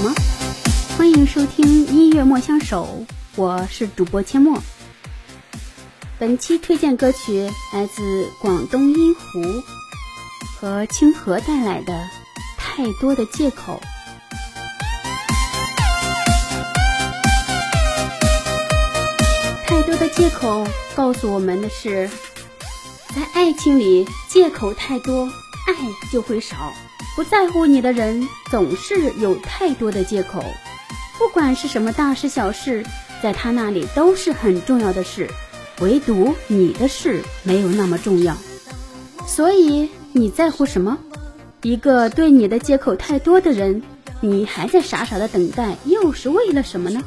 吗？欢迎收听音乐莫相守，我是主播阡陌。本期推荐歌曲来自广东音湖和清河带来的《太多的借口》。太多的借口告诉我们的是，在爱情里借口太多，爱就会少。不在乎你的人总是有太多的借口，不管是什么大事小事，在他那里都是很重要的事，唯独你的事没有那么重要。所以你在乎什么？一个对你的借口太多的人，你还在傻傻的等待，又是为了什么呢？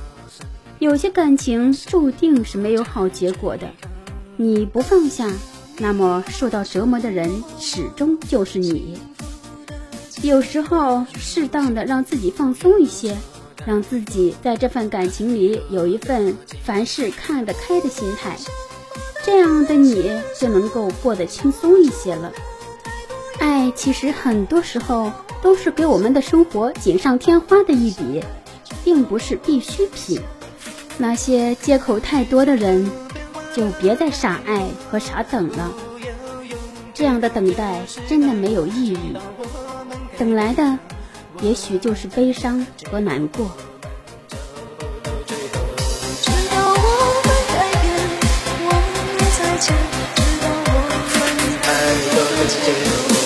有些感情注定是没有好结果的，你不放下，那么受到折磨的人始终就是你。有时候，适当的让自己放松一些，让自己在这份感情里有一份凡事看得开的心态，这样的你就能够过得轻松一些了。爱其实很多时候都是给我们的生活锦上添花的一笔，并不是必需品。那些借口太多的人，就别再傻爱和傻等了，这样的等待真的没有意义。等来的，也许就是悲伤和难过。直到我们改变，我们再见，直到我们太多的借口。